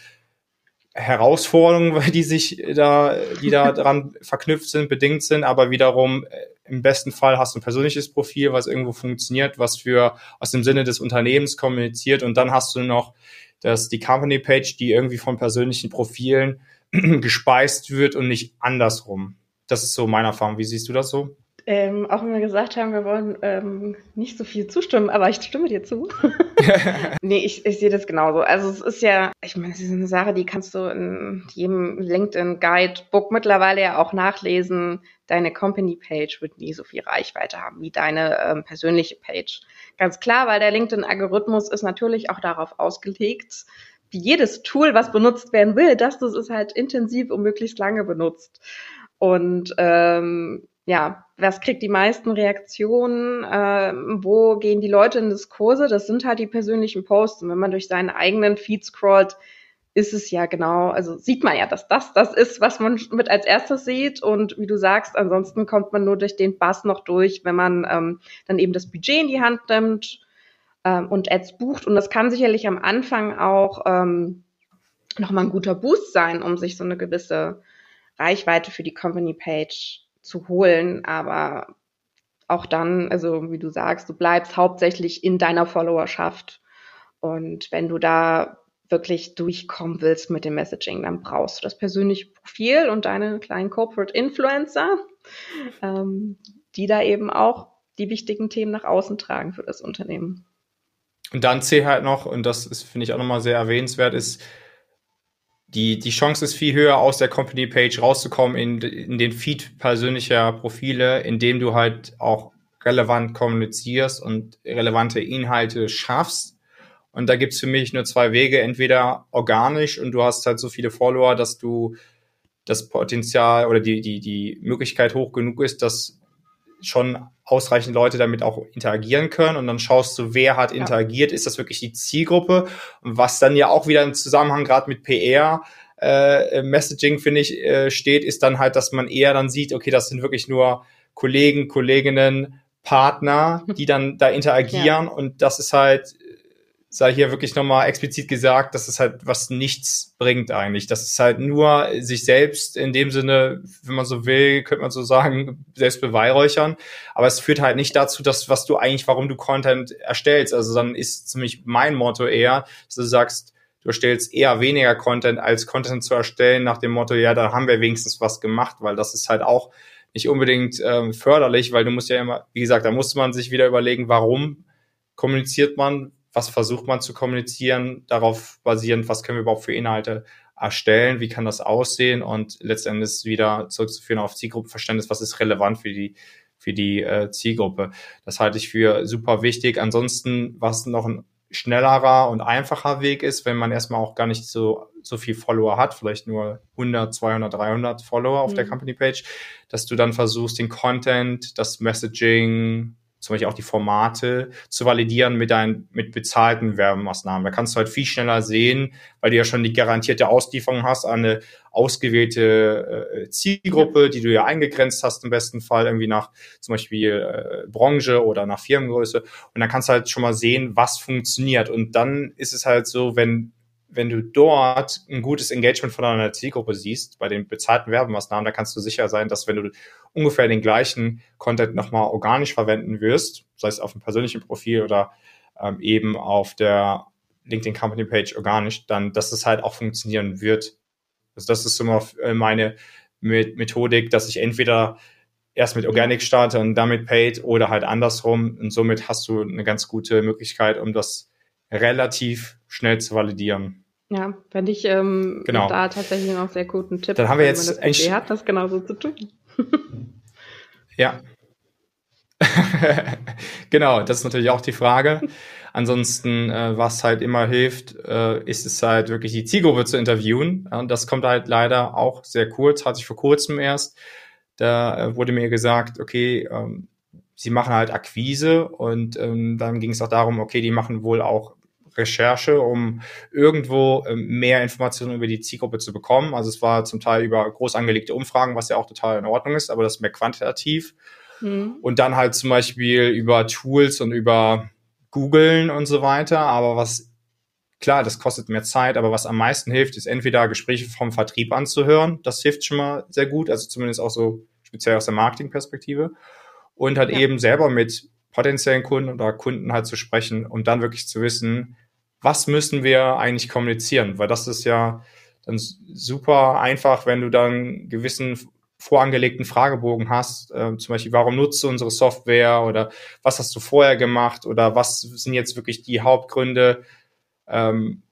Herausforderungen, die sich da, die da dran verknüpft sind, bedingt sind, aber wiederum äh, im besten Fall hast du ein persönliches Profil, was irgendwo funktioniert, was für aus dem Sinne des Unternehmens kommuniziert und dann hast du noch das, die Company Page, die irgendwie von persönlichen Profilen gespeist wird und nicht andersrum. Das ist so meine Erfahrung. Wie siehst du das so? Ähm, auch wenn wir gesagt haben, wir wollen ähm, nicht so viel zustimmen, aber ich stimme dir zu. nee, ich, ich sehe das genauso. Also es ist ja, ich meine, es ist eine Sache, die kannst du in jedem LinkedIn Guidebook mittlerweile ja auch nachlesen. Deine Company Page wird nie so viel Reichweite haben wie deine ähm, persönliche Page. Ganz klar, weil der LinkedIn-Algorithmus ist natürlich auch darauf ausgelegt, wie jedes Tool, was benutzt werden will, dass du es halt intensiv und möglichst lange benutzt. Und ähm, ja, was kriegt die meisten Reaktionen, äh, wo gehen die Leute in Diskurse, das sind halt die persönlichen Posts. Und wenn man durch seinen eigenen Feed scrollt, ist es ja genau, also sieht man ja, dass das das ist, was man mit als erstes sieht. Und wie du sagst, ansonsten kommt man nur durch den Bass noch durch, wenn man ähm, dann eben das Budget in die Hand nimmt ähm, und Ads bucht. Und das kann sicherlich am Anfang auch ähm, nochmal ein guter Boost sein, um sich so eine gewisse Reichweite für die Company Page zu holen, aber auch dann, also wie du sagst, du bleibst hauptsächlich in deiner Followerschaft. Und wenn du da wirklich durchkommen willst mit dem Messaging, dann brauchst du das persönliche Profil und deine kleinen Corporate Influencer, ähm, die da eben auch die wichtigen Themen nach außen tragen für das Unternehmen. Und dann zählt halt noch, und das finde ich, auch nochmal sehr erwähnenswert, ist, die, die Chance ist viel höher, aus der Company Page rauszukommen in, in den Feed persönlicher Profile, indem du halt auch relevant kommunizierst und relevante Inhalte schaffst. Und da gibt's für mich nur zwei Wege. Entweder organisch und du hast halt so viele Follower, dass du das Potenzial oder die, die, die Möglichkeit hoch genug ist, dass schon ausreichend Leute damit auch interagieren können und dann schaust du, wer hat interagiert, ja. ist das wirklich die Zielgruppe und was dann ja auch wieder im Zusammenhang gerade mit PR äh, Messaging, finde ich, äh, steht, ist dann halt, dass man eher dann sieht, okay, das sind wirklich nur Kollegen, Kolleginnen, Partner, die dann da interagieren ja. und das ist halt sei hier wirklich nochmal explizit gesagt, dass es halt was nichts bringt eigentlich. Das ist halt nur sich selbst in dem Sinne, wenn man so will, könnte man so sagen, selbst beweihräuchern. Aber es führt halt nicht dazu, dass was du eigentlich, warum du Content erstellst. Also dann ist ziemlich mein Motto eher, dass du sagst, du erstellst eher weniger Content als Content zu erstellen nach dem Motto, ja, da haben wir wenigstens was gemacht, weil das ist halt auch nicht unbedingt ähm, förderlich, weil du musst ja immer, wie gesagt, da muss man sich wieder überlegen, warum kommuniziert man, was versucht man zu kommunizieren, darauf basierend, was können wir überhaupt für Inhalte erstellen, wie kann das aussehen und letztendlich wieder zurückzuführen auf Zielgruppenverständnis, was ist relevant für die für die äh, Zielgruppe. Das halte ich für super wichtig. Ansonsten, was noch ein schnellerer und einfacher Weg ist, wenn man erstmal auch gar nicht so so viel Follower hat, vielleicht nur 100, 200, 300 Follower auf mhm. der Company Page, dass du dann versuchst, den Content, das Messaging, zum Beispiel auch die Formate zu validieren mit deinen, mit bezahlten Werbemaßnahmen. Da kannst du halt viel schneller sehen, weil du ja schon die garantierte Auslieferung hast an eine ausgewählte äh, Zielgruppe, die du ja eingegrenzt hast im besten Fall irgendwie nach zum Beispiel äh, Branche oder nach Firmengröße. Und dann kannst du halt schon mal sehen, was funktioniert. Und dann ist es halt so, wenn wenn du dort ein gutes Engagement von deiner Zielgruppe siehst, bei den bezahlten Werbemaßnahmen, da kannst du sicher sein, dass wenn du ungefähr den gleichen Content nochmal organisch verwenden wirst, sei es auf dem persönlichen Profil oder ähm, eben auf der LinkedIn Company Page organisch, dann, dass es halt auch funktionieren wird. Also das ist immer äh, meine Methodik, dass ich entweder erst mit Organic starte und damit Paid oder halt andersrum. Und somit hast du eine ganz gute Möglichkeit, um das relativ schnell zu validieren. Ja, fände ich ähm, genau. da tatsächlich noch sehr guten Tipp. Dann haben wir jetzt wenn man das hat, das genauso zu tun. ja. genau, das ist natürlich auch die Frage. Ansonsten, äh, was halt immer hilft, äh, ist es halt wirklich die Zielgruppe zu interviewen. Und das kommt halt leider auch sehr kurz, hatte ich vor kurzem erst. Da äh, wurde mir gesagt, okay, ähm, sie machen halt Akquise und ähm, dann ging es auch darum, okay, die machen wohl auch Recherche, um irgendwo ähm, mehr Informationen über die Zielgruppe zu bekommen. Also es war zum Teil über groß angelegte Umfragen, was ja auch total in Ordnung ist, aber das ist mehr quantitativ. Mhm. Und dann halt zum Beispiel über Tools und über Googlen und so weiter. Aber was klar, das kostet mehr Zeit, aber was am meisten hilft, ist entweder Gespräche vom Vertrieb anzuhören. Das hilft schon mal sehr gut, also zumindest auch so speziell aus der Marketingperspektive. Und halt ja. eben selber mit potenziellen Kunden oder Kunden halt zu sprechen und dann wirklich zu wissen, was müssen wir eigentlich kommunizieren? Weil das ist ja dann super einfach, wenn du dann gewissen vorangelegten Fragebogen hast, äh, zum Beispiel, warum nutzt du unsere Software oder was hast du vorher gemacht oder was sind jetzt wirklich die Hauptgründe, ähm,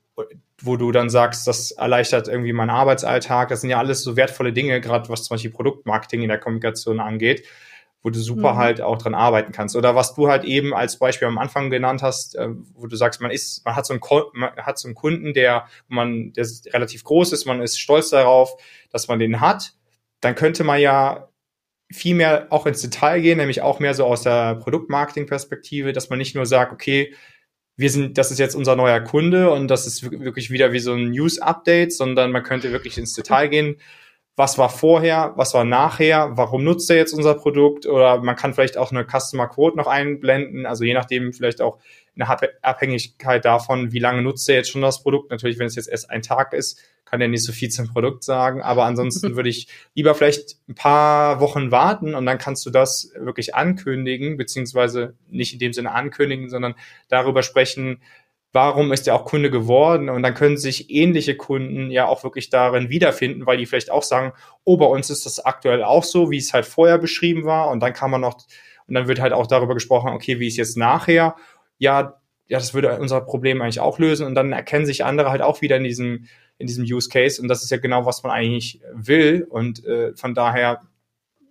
wo du dann sagst, das erleichtert irgendwie meinen Arbeitsalltag. Das sind ja alles so wertvolle Dinge, gerade was zum Beispiel Produktmarketing in der Kommunikation angeht wo du super mhm. halt auch dran arbeiten kannst. Oder was du halt eben als Beispiel am Anfang genannt hast, äh, wo du sagst, man ist, man hat so einen, man hat so einen Kunden, der, man, der relativ groß ist, man ist stolz darauf, dass man den hat. Dann könnte man ja viel mehr auch ins Detail gehen, nämlich auch mehr so aus der Produktmarketing-Perspektive, dass man nicht nur sagt, okay, wir sind, das ist jetzt unser neuer Kunde und das ist wirklich wieder wie so ein News-Update, sondern man könnte wirklich ins Detail gehen was war vorher, was war nachher, warum nutzt er jetzt unser Produkt oder man kann vielleicht auch eine Customer Quote noch einblenden, also je nachdem vielleicht auch eine Abhängigkeit davon, wie lange nutzt er jetzt schon das Produkt. Natürlich, wenn es jetzt erst ein Tag ist, kann er nicht so viel zum Produkt sagen, aber ansonsten würde ich lieber vielleicht ein paar Wochen warten und dann kannst du das wirklich ankündigen, beziehungsweise nicht in dem Sinne ankündigen, sondern darüber sprechen, warum ist er auch Kunde geworden? Und dann können sich ähnliche Kunden ja auch wirklich darin wiederfinden, weil die vielleicht auch sagen, oh, bei uns ist das aktuell auch so, wie es halt vorher beschrieben war. Und dann kann man noch, und dann wird halt auch darüber gesprochen, okay, wie ist jetzt nachher? Ja, ja, das würde unser Problem eigentlich auch lösen. Und dann erkennen sich andere halt auch wieder in diesem, in diesem Use Case. Und das ist ja genau, was man eigentlich will. Und äh, von daher,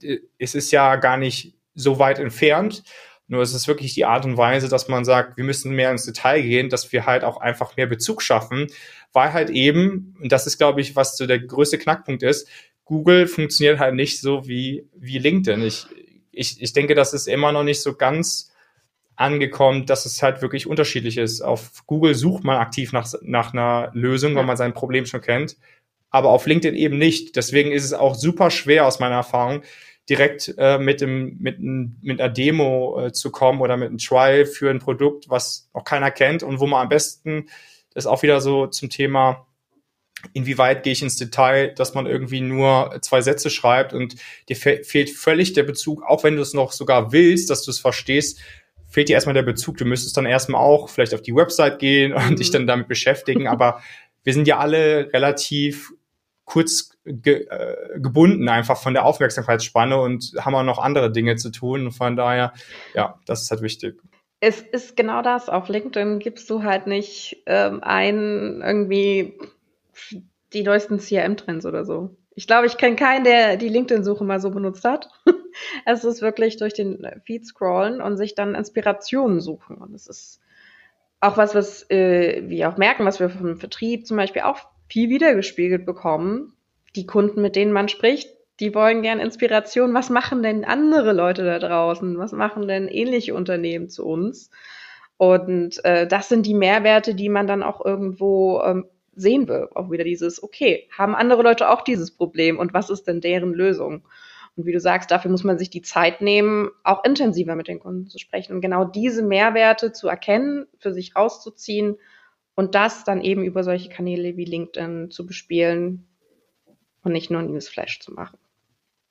äh, es ist ja gar nicht so weit entfernt. Nur es ist wirklich die Art und Weise, dass man sagt, wir müssen mehr ins Detail gehen, dass wir halt auch einfach mehr Bezug schaffen, weil halt eben, und das ist, glaube ich, was so der größte Knackpunkt ist, Google funktioniert halt nicht so wie, wie LinkedIn. Ich ich, ich denke, das ist immer noch nicht so ganz angekommen, dass es halt wirklich unterschiedlich ist. Auf Google sucht man aktiv nach, nach einer Lösung, weil man sein Problem schon kennt, aber auf LinkedIn eben nicht. Deswegen ist es auch super schwer aus meiner Erfahrung, direkt äh, mit, dem, mit, mit einer Demo äh, zu kommen oder mit einem Trial für ein Produkt, was noch keiner kennt und wo man am besten, das ist auch wieder so zum Thema, inwieweit gehe ich ins Detail, dass man irgendwie nur zwei Sätze schreibt und dir fe fehlt völlig der Bezug, auch wenn du es noch sogar willst, dass du es verstehst, fehlt dir erstmal der Bezug. Du müsstest dann erstmal auch vielleicht auf die Website gehen und mhm. dich dann damit beschäftigen. Aber wir sind ja alle relativ kurz ge äh, gebunden einfach von der Aufmerksamkeitsspanne und haben auch noch andere Dinge zu tun. Von daher, ja, das ist halt wichtig. Es ist genau das. Auf LinkedIn gibst du halt nicht ähm, ein irgendwie die neuesten CRM-Trends oder so. Ich glaube, ich kenne keinen, der die LinkedIn-Suche mal so benutzt hat. es ist wirklich durch den Feed scrollen und sich dann Inspirationen suchen. Und es ist auch was, was äh, wir auch merken, was wir vom Vertrieb zum Beispiel auch viel wiedergespiegelt bekommen. Die Kunden, mit denen man spricht, die wollen gern Inspiration. Was machen denn andere Leute da draußen? Was machen denn ähnliche Unternehmen zu uns? Und äh, das sind die Mehrwerte, die man dann auch irgendwo ähm, sehen wir auch wieder dieses, okay, haben andere Leute auch dieses Problem und was ist denn deren Lösung? Und wie du sagst, dafür muss man sich die Zeit nehmen, auch intensiver mit den Kunden zu sprechen und genau diese Mehrwerte zu erkennen, für sich rauszuziehen und das dann eben über solche Kanäle wie LinkedIn zu bespielen und nicht nur Newsflash zu machen.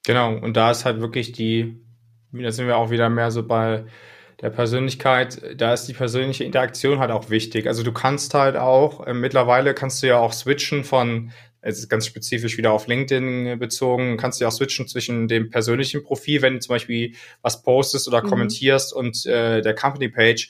Genau, und da ist halt wirklich die, da sind wir auch wieder mehr so bei der Persönlichkeit, da ist die persönliche Interaktion halt auch wichtig. Also du kannst halt auch, äh, mittlerweile kannst du ja auch switchen von, es ist ganz spezifisch wieder auf LinkedIn bezogen, kannst du ja auch switchen zwischen dem persönlichen Profil, wenn du zum Beispiel was postest oder mhm. kommentierst und äh, der Company Page.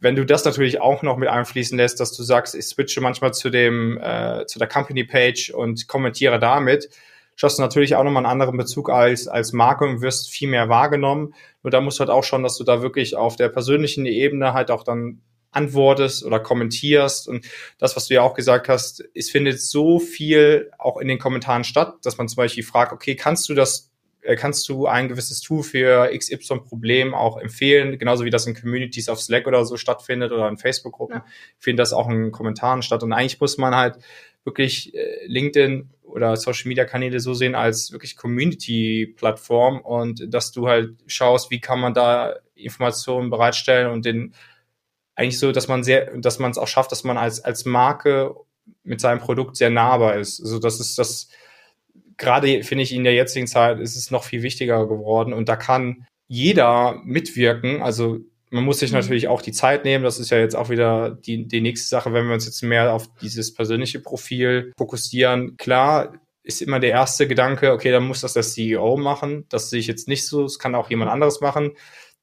Wenn du das natürlich auch noch mit einfließen lässt, dass du sagst, ich switche manchmal zu dem, äh, zu der Company Page und kommentiere damit, schaffst du natürlich auch nochmal einen anderen Bezug als, als Marke und wirst viel mehr wahrgenommen. Nur da musst du halt auch schon, dass du da wirklich auf der persönlichen Ebene halt auch dann antwortest oder kommentierst. Und das, was du ja auch gesagt hast, es findet so viel auch in den Kommentaren statt, dass man zum Beispiel fragt, okay, kannst du das, kannst du ein gewisses Tool für XY-Problem auch empfehlen, genauso wie das in Communities auf Slack oder so stattfindet oder in Facebook-Gruppen, ja. findet das auch in Kommentaren statt. Und eigentlich muss man halt wirklich äh, LinkedIn oder Social Media Kanäle so sehen als wirklich Community Plattform und dass du halt schaust, wie kann man da Informationen bereitstellen und den eigentlich so, dass man sehr, dass man es auch schafft, dass man als als Marke mit seinem Produkt sehr nahbar ist. Also das ist das gerade finde ich in der jetzigen Zeit ist es noch viel wichtiger geworden und da kann jeder mitwirken. Also man muss sich mhm. natürlich auch die Zeit nehmen. Das ist ja jetzt auch wieder die, die nächste Sache, wenn wir uns jetzt mehr auf dieses persönliche Profil fokussieren. Klar ist immer der erste Gedanke, okay, dann muss das der CEO machen. Das sehe ich jetzt nicht so. Das kann auch jemand anderes machen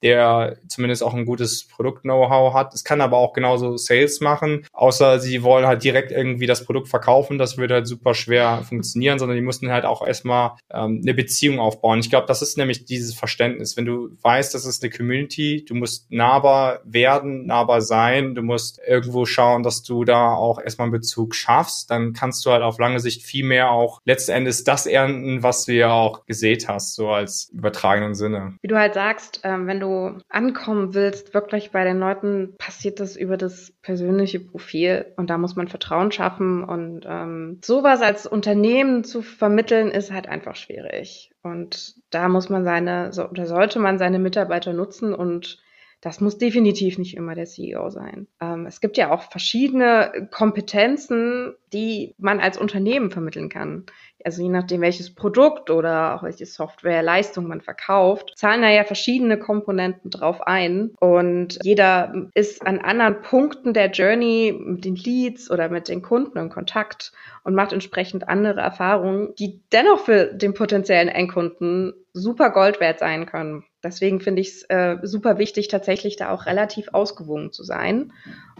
der zumindest auch ein gutes Produkt-Know-how hat. Es kann aber auch genauso Sales machen, außer sie wollen halt direkt irgendwie das Produkt verkaufen. Das würde halt super schwer funktionieren, sondern die mussten halt auch erstmal ähm, eine Beziehung aufbauen. Ich glaube, das ist nämlich dieses Verständnis. Wenn du weißt, das ist eine Community, du musst nahbar werden, nahbar sein, du musst irgendwo schauen, dass du da auch erstmal einen Bezug schaffst, dann kannst du halt auf lange Sicht viel mehr auch letzten Endes das ernten, was du ja auch gesät hast, so als übertragenen Sinne. Wie du halt sagst, ähm, wenn du du ankommen willst, wirklich bei den Leuten, passiert das über das persönliche Profil. Und da muss man Vertrauen schaffen. Und ähm, sowas als Unternehmen zu vermitteln ist halt einfach schwierig. Und da muss man seine so, oder sollte man seine Mitarbeiter nutzen und das muss definitiv nicht immer der CEO sein. Ähm, es gibt ja auch verschiedene Kompetenzen, die man als Unternehmen vermitteln kann also je nachdem, welches Produkt oder auch welche Softwareleistung man verkauft, zahlen da ja verschiedene Komponenten drauf ein. Und jeder ist an anderen Punkten der Journey mit den Leads oder mit den Kunden in Kontakt und macht entsprechend andere Erfahrungen, die dennoch für den potenziellen Endkunden super Gold wert sein können. Deswegen finde ich es äh, super wichtig, tatsächlich da auch relativ ausgewogen zu sein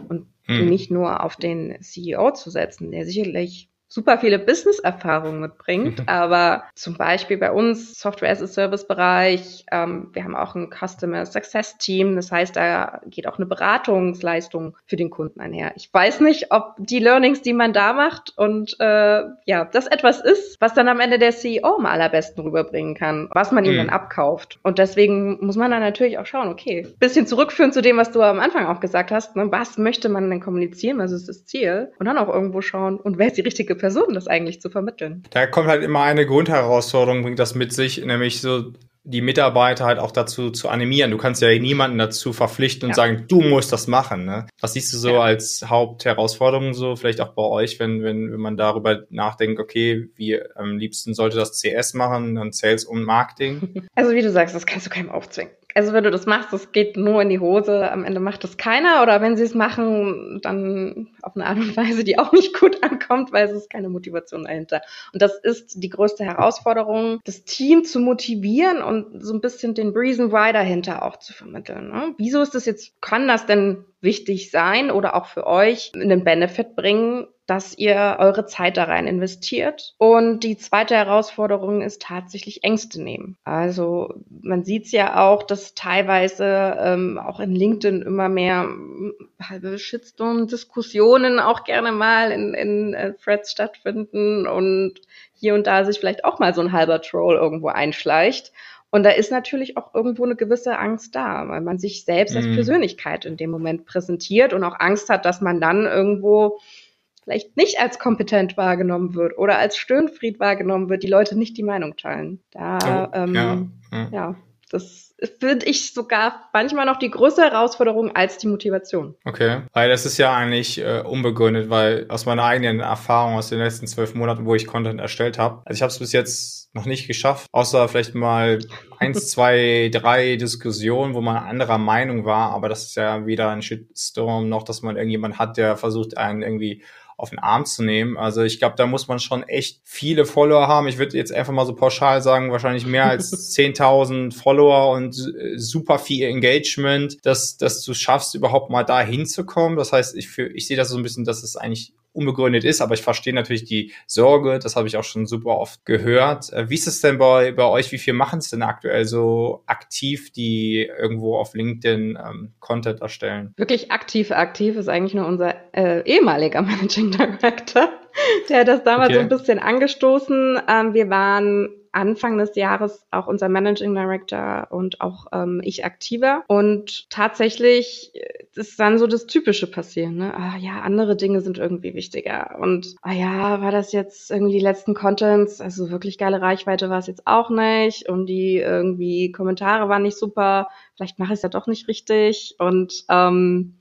und hm. nicht nur auf den CEO zu setzen, der sicherlich super viele Business-Erfahrungen mitbringt. Aber zum Beispiel bei uns Software as a Service-Bereich, ähm, wir haben auch ein Customer Success Team. Das heißt, da geht auch eine Beratungsleistung für den Kunden einher. Ich weiß nicht, ob die Learnings, die man da macht und äh, ja, das etwas ist, was dann am Ende der CEO am allerbesten rüberbringen kann, was man ihm mhm. dann abkauft. Und deswegen muss man dann natürlich auch schauen, okay, bisschen zurückführen zu dem, was du am Anfang auch gesagt hast. Ne? Was möchte man denn kommunizieren? Was ist das Ziel? Und dann auch irgendwo schauen, und wer ist die richtige Person, das eigentlich zu vermitteln? Da kommt halt immer eine Grundherausforderung, bringt das mit sich, nämlich so die Mitarbeiter halt auch dazu zu animieren. Du kannst ja niemanden dazu verpflichten und ja. sagen, du musst das machen. Ne? Was siehst du so ja. als Hauptherausforderung so, vielleicht auch bei euch, wenn, wenn, wenn man darüber nachdenkt, okay, wie am liebsten sollte das CS machen, dann Sales und Marketing? Also wie du sagst, das kannst du keinem aufzwingen also wenn du das machst, das geht nur in die Hose. Am Ende macht das keiner. Oder wenn sie es machen, dann auf eine Art und Weise, die auch nicht gut ankommt, weil es ist keine Motivation dahinter. Und das ist die größte Herausforderung, das Team zu motivieren und so ein bisschen den Reason Why dahinter auch zu vermitteln. Ne? Wieso ist das jetzt, kann das denn wichtig sein oder auch für euch einen Benefit bringen, dass ihr eure Zeit da rein investiert. Und die zweite Herausforderung ist tatsächlich Ängste nehmen. Also man sieht es ja auch, dass teilweise ähm, auch in LinkedIn immer mehr hm, halbe Shitstorm-Diskussionen auch gerne mal in, in äh, Threads stattfinden und hier und da sich vielleicht auch mal so ein halber Troll irgendwo einschleicht. Und da ist natürlich auch irgendwo eine gewisse Angst da, weil man sich selbst als mhm. Persönlichkeit in dem Moment präsentiert und auch Angst hat, dass man dann irgendwo vielleicht nicht als kompetent wahrgenommen wird oder als Stöhnfried wahrgenommen wird, die Leute nicht die Meinung teilen. Da, oh, ähm, ja, ja. ja, das finde ich sogar manchmal noch die größere Herausforderung als die Motivation. Okay, weil das ist ja eigentlich äh, unbegründet, weil aus meiner eigenen Erfahrung aus den letzten zwölf Monaten, wo ich Content erstellt habe, also ich habe es bis jetzt noch nicht geschafft, außer vielleicht mal eins, zwei, drei Diskussionen, wo man anderer Meinung war, aber das ist ja wieder ein Shitstorm noch, dass man irgendjemand hat, der versucht, einen irgendwie auf den Arm zu nehmen. Also ich glaube, da muss man schon echt viele Follower haben. Ich würde jetzt einfach mal so pauschal sagen, wahrscheinlich mehr als 10.000 Follower und äh, super viel Engagement, dass, dass du schaffst, überhaupt mal da hinzukommen. Das heißt, ich, für, ich sehe das so ein bisschen, dass es eigentlich unbegründet ist, aber ich verstehe natürlich die Sorge, das habe ich auch schon super oft gehört. Äh, wie ist es denn bei, bei euch, wie viel machen es denn aktuell so aktiv, die irgendwo auf LinkedIn ähm, Content erstellen? Wirklich aktiv, aktiv ist eigentlich nur unser äh, ehemaliger Managing Director. Der hat das damals okay. so ein bisschen angestoßen. Ähm, wir waren Anfang des Jahres auch unser Managing Director und auch ähm, ich aktiver. Und tatsächlich äh, ist dann so das Typische passieren. Ne? Ah ja, andere Dinge sind irgendwie wichtiger. Und ah ja, war das jetzt irgendwie die letzten Contents? Also wirklich geile Reichweite war es jetzt auch nicht. Und die irgendwie Kommentare waren nicht super. Vielleicht mache ich es ja doch nicht richtig. Und ähm,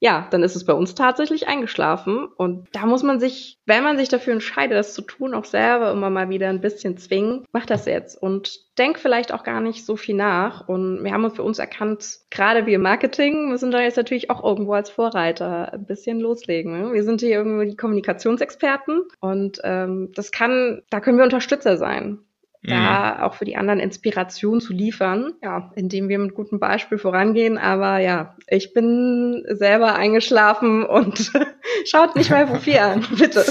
ja, dann ist es bei uns tatsächlich eingeschlafen. Und da muss man sich, wenn man sich dafür entscheidet, das zu tun, auch selber immer mal wieder ein bisschen zwingen. Mach das jetzt und denk vielleicht auch gar nicht so viel nach. Und wir haben für uns erkannt, gerade wir Marketing müssen da jetzt natürlich auch irgendwo als Vorreiter ein bisschen loslegen. Ne? Wir sind hier irgendwo die Kommunikationsexperten und ähm, das kann, da können wir Unterstützer sein da mhm. auch für die anderen Inspiration zu liefern, ja, indem wir mit gutem Beispiel vorangehen. Aber ja, ich bin selber eingeschlafen und schaut nicht mal Profil an, bitte.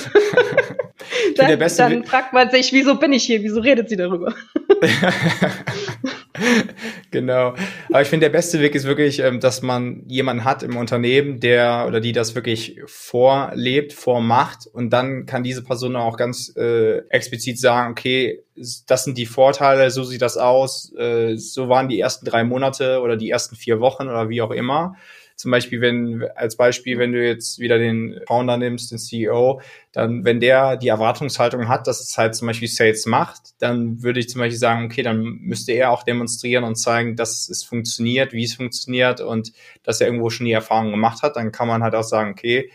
dann, dann fragt man sich, wieso bin ich hier? Wieso redet sie darüber? genau. Aber ich finde, der beste Weg ist wirklich, ähm, dass man jemanden hat im Unternehmen, der oder die das wirklich vorlebt, vormacht und dann kann diese Person auch ganz äh, explizit sagen, okay, das sind die Vorteile, so sieht das aus, äh, so waren die ersten drei Monate oder die ersten vier Wochen oder wie auch immer. Zum Beispiel, wenn, als Beispiel, wenn du jetzt wieder den Founder nimmst, den CEO, dann, wenn der die Erwartungshaltung hat, dass es halt zum Beispiel Sales macht, dann würde ich zum Beispiel sagen, okay, dann müsste er auch demonstrieren und zeigen, dass es funktioniert, wie es funktioniert und dass er irgendwo schon die Erfahrung gemacht hat. Dann kann man halt auch sagen, okay,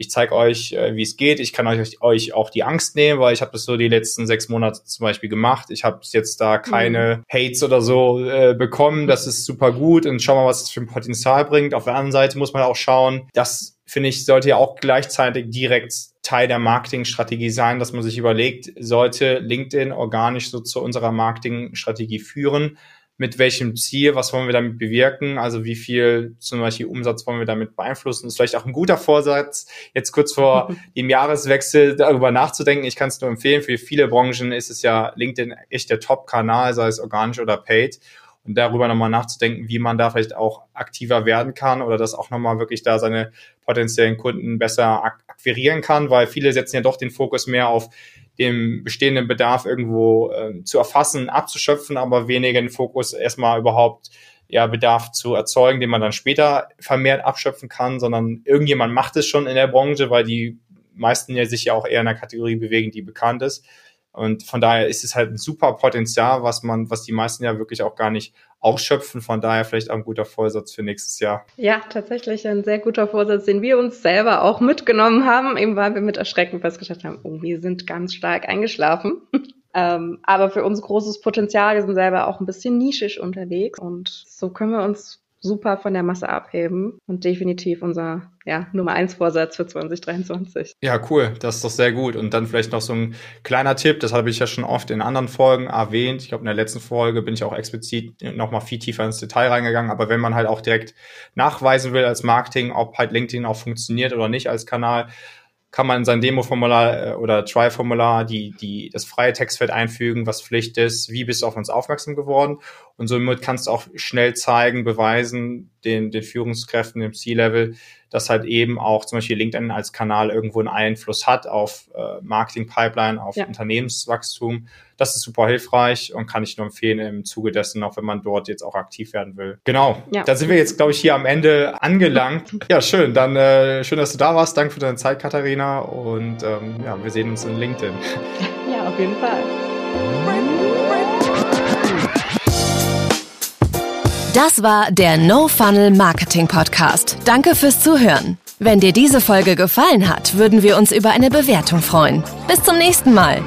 ich zeige euch, äh, wie es geht. Ich kann euch, euch auch die Angst nehmen, weil ich habe das so die letzten sechs Monate zum Beispiel gemacht. Ich habe jetzt da keine mhm. Hates oder so äh, bekommen. Das ist super gut und schau mal, was es für ein Potenzial bringt. Auf der anderen Seite muss man auch schauen, das finde ich, sollte ja auch gleichzeitig direkt Teil der Marketingstrategie sein, dass man sich überlegt, sollte LinkedIn organisch so zu unserer Marketingstrategie führen? Mit welchem Ziel, was wollen wir damit bewirken, also wie viel zum Beispiel Umsatz wollen wir damit beeinflussen. Das ist vielleicht auch ein guter Vorsatz, jetzt kurz vor dem Jahreswechsel darüber nachzudenken. Ich kann es nur empfehlen, für viele Branchen ist es ja LinkedIn echt der Top-Kanal, sei es organisch oder paid und darüber nochmal nachzudenken, wie man da vielleicht auch aktiver werden kann oder das auch nochmal wirklich da seine potenziellen Kunden besser akquirieren kann, weil viele setzen ja doch den Fokus mehr auf dem bestehenden Bedarf irgendwo äh, zu erfassen, abzuschöpfen, aber weniger den Fokus erstmal überhaupt ja, Bedarf zu erzeugen, den man dann später vermehrt abschöpfen kann, sondern irgendjemand macht es schon in der Branche, weil die meisten ja sich ja auch eher in einer Kategorie bewegen, die bekannt ist. Und von daher ist es halt ein super Potenzial, was man, was die meisten ja wirklich auch gar nicht ausschöpfen. Von daher vielleicht auch ein guter Vorsatz für nächstes Jahr. Ja, tatsächlich ein sehr guter Vorsatz, den wir uns selber auch mitgenommen haben, eben weil wir mit Erschrecken festgestellt haben, oh, wir sind ganz stark eingeschlafen. ähm, aber für uns großes Potenzial. Wir sind selber auch ein bisschen nischisch unterwegs und so können wir uns super von der Masse abheben und definitiv unser ja, Nummer eins Vorsatz für 2023. Ja, cool. Das ist doch sehr gut. Und dann vielleicht noch so ein kleiner Tipp. Das habe ich ja schon oft in anderen Folgen erwähnt. Ich glaube, in der letzten Folge bin ich auch explizit nochmal viel tiefer ins Detail reingegangen. Aber wenn man halt auch direkt nachweisen will als Marketing, ob halt LinkedIn auch funktioniert oder nicht als Kanal, kann man in sein Demo-Formular äh, oder Try-Formular die, die, das freie Textfeld einfügen, was Pflicht ist, wie bist du auf uns aufmerksam geworden. Und somit kannst du auch schnell zeigen, beweisen den, den Führungskräften im C-Level, dass halt eben auch zum Beispiel LinkedIn als Kanal irgendwo einen Einfluss hat auf äh, Marketing-Pipeline, auf ja. Unternehmenswachstum. Das ist super hilfreich und kann ich nur empfehlen im Zuge dessen, auch wenn man dort jetzt auch aktiv werden will. Genau. Ja. Da sind wir jetzt, glaube ich, hier am Ende angelangt. Ja, schön. Dann äh, schön, dass du da warst. Danke für deine Zeit, Katharina. Und ähm, ja, wir sehen uns in LinkedIn. Ja, auf jeden Fall. Das war der No Funnel Marketing Podcast. Danke fürs Zuhören. Wenn dir diese Folge gefallen hat, würden wir uns über eine Bewertung freuen. Bis zum nächsten Mal.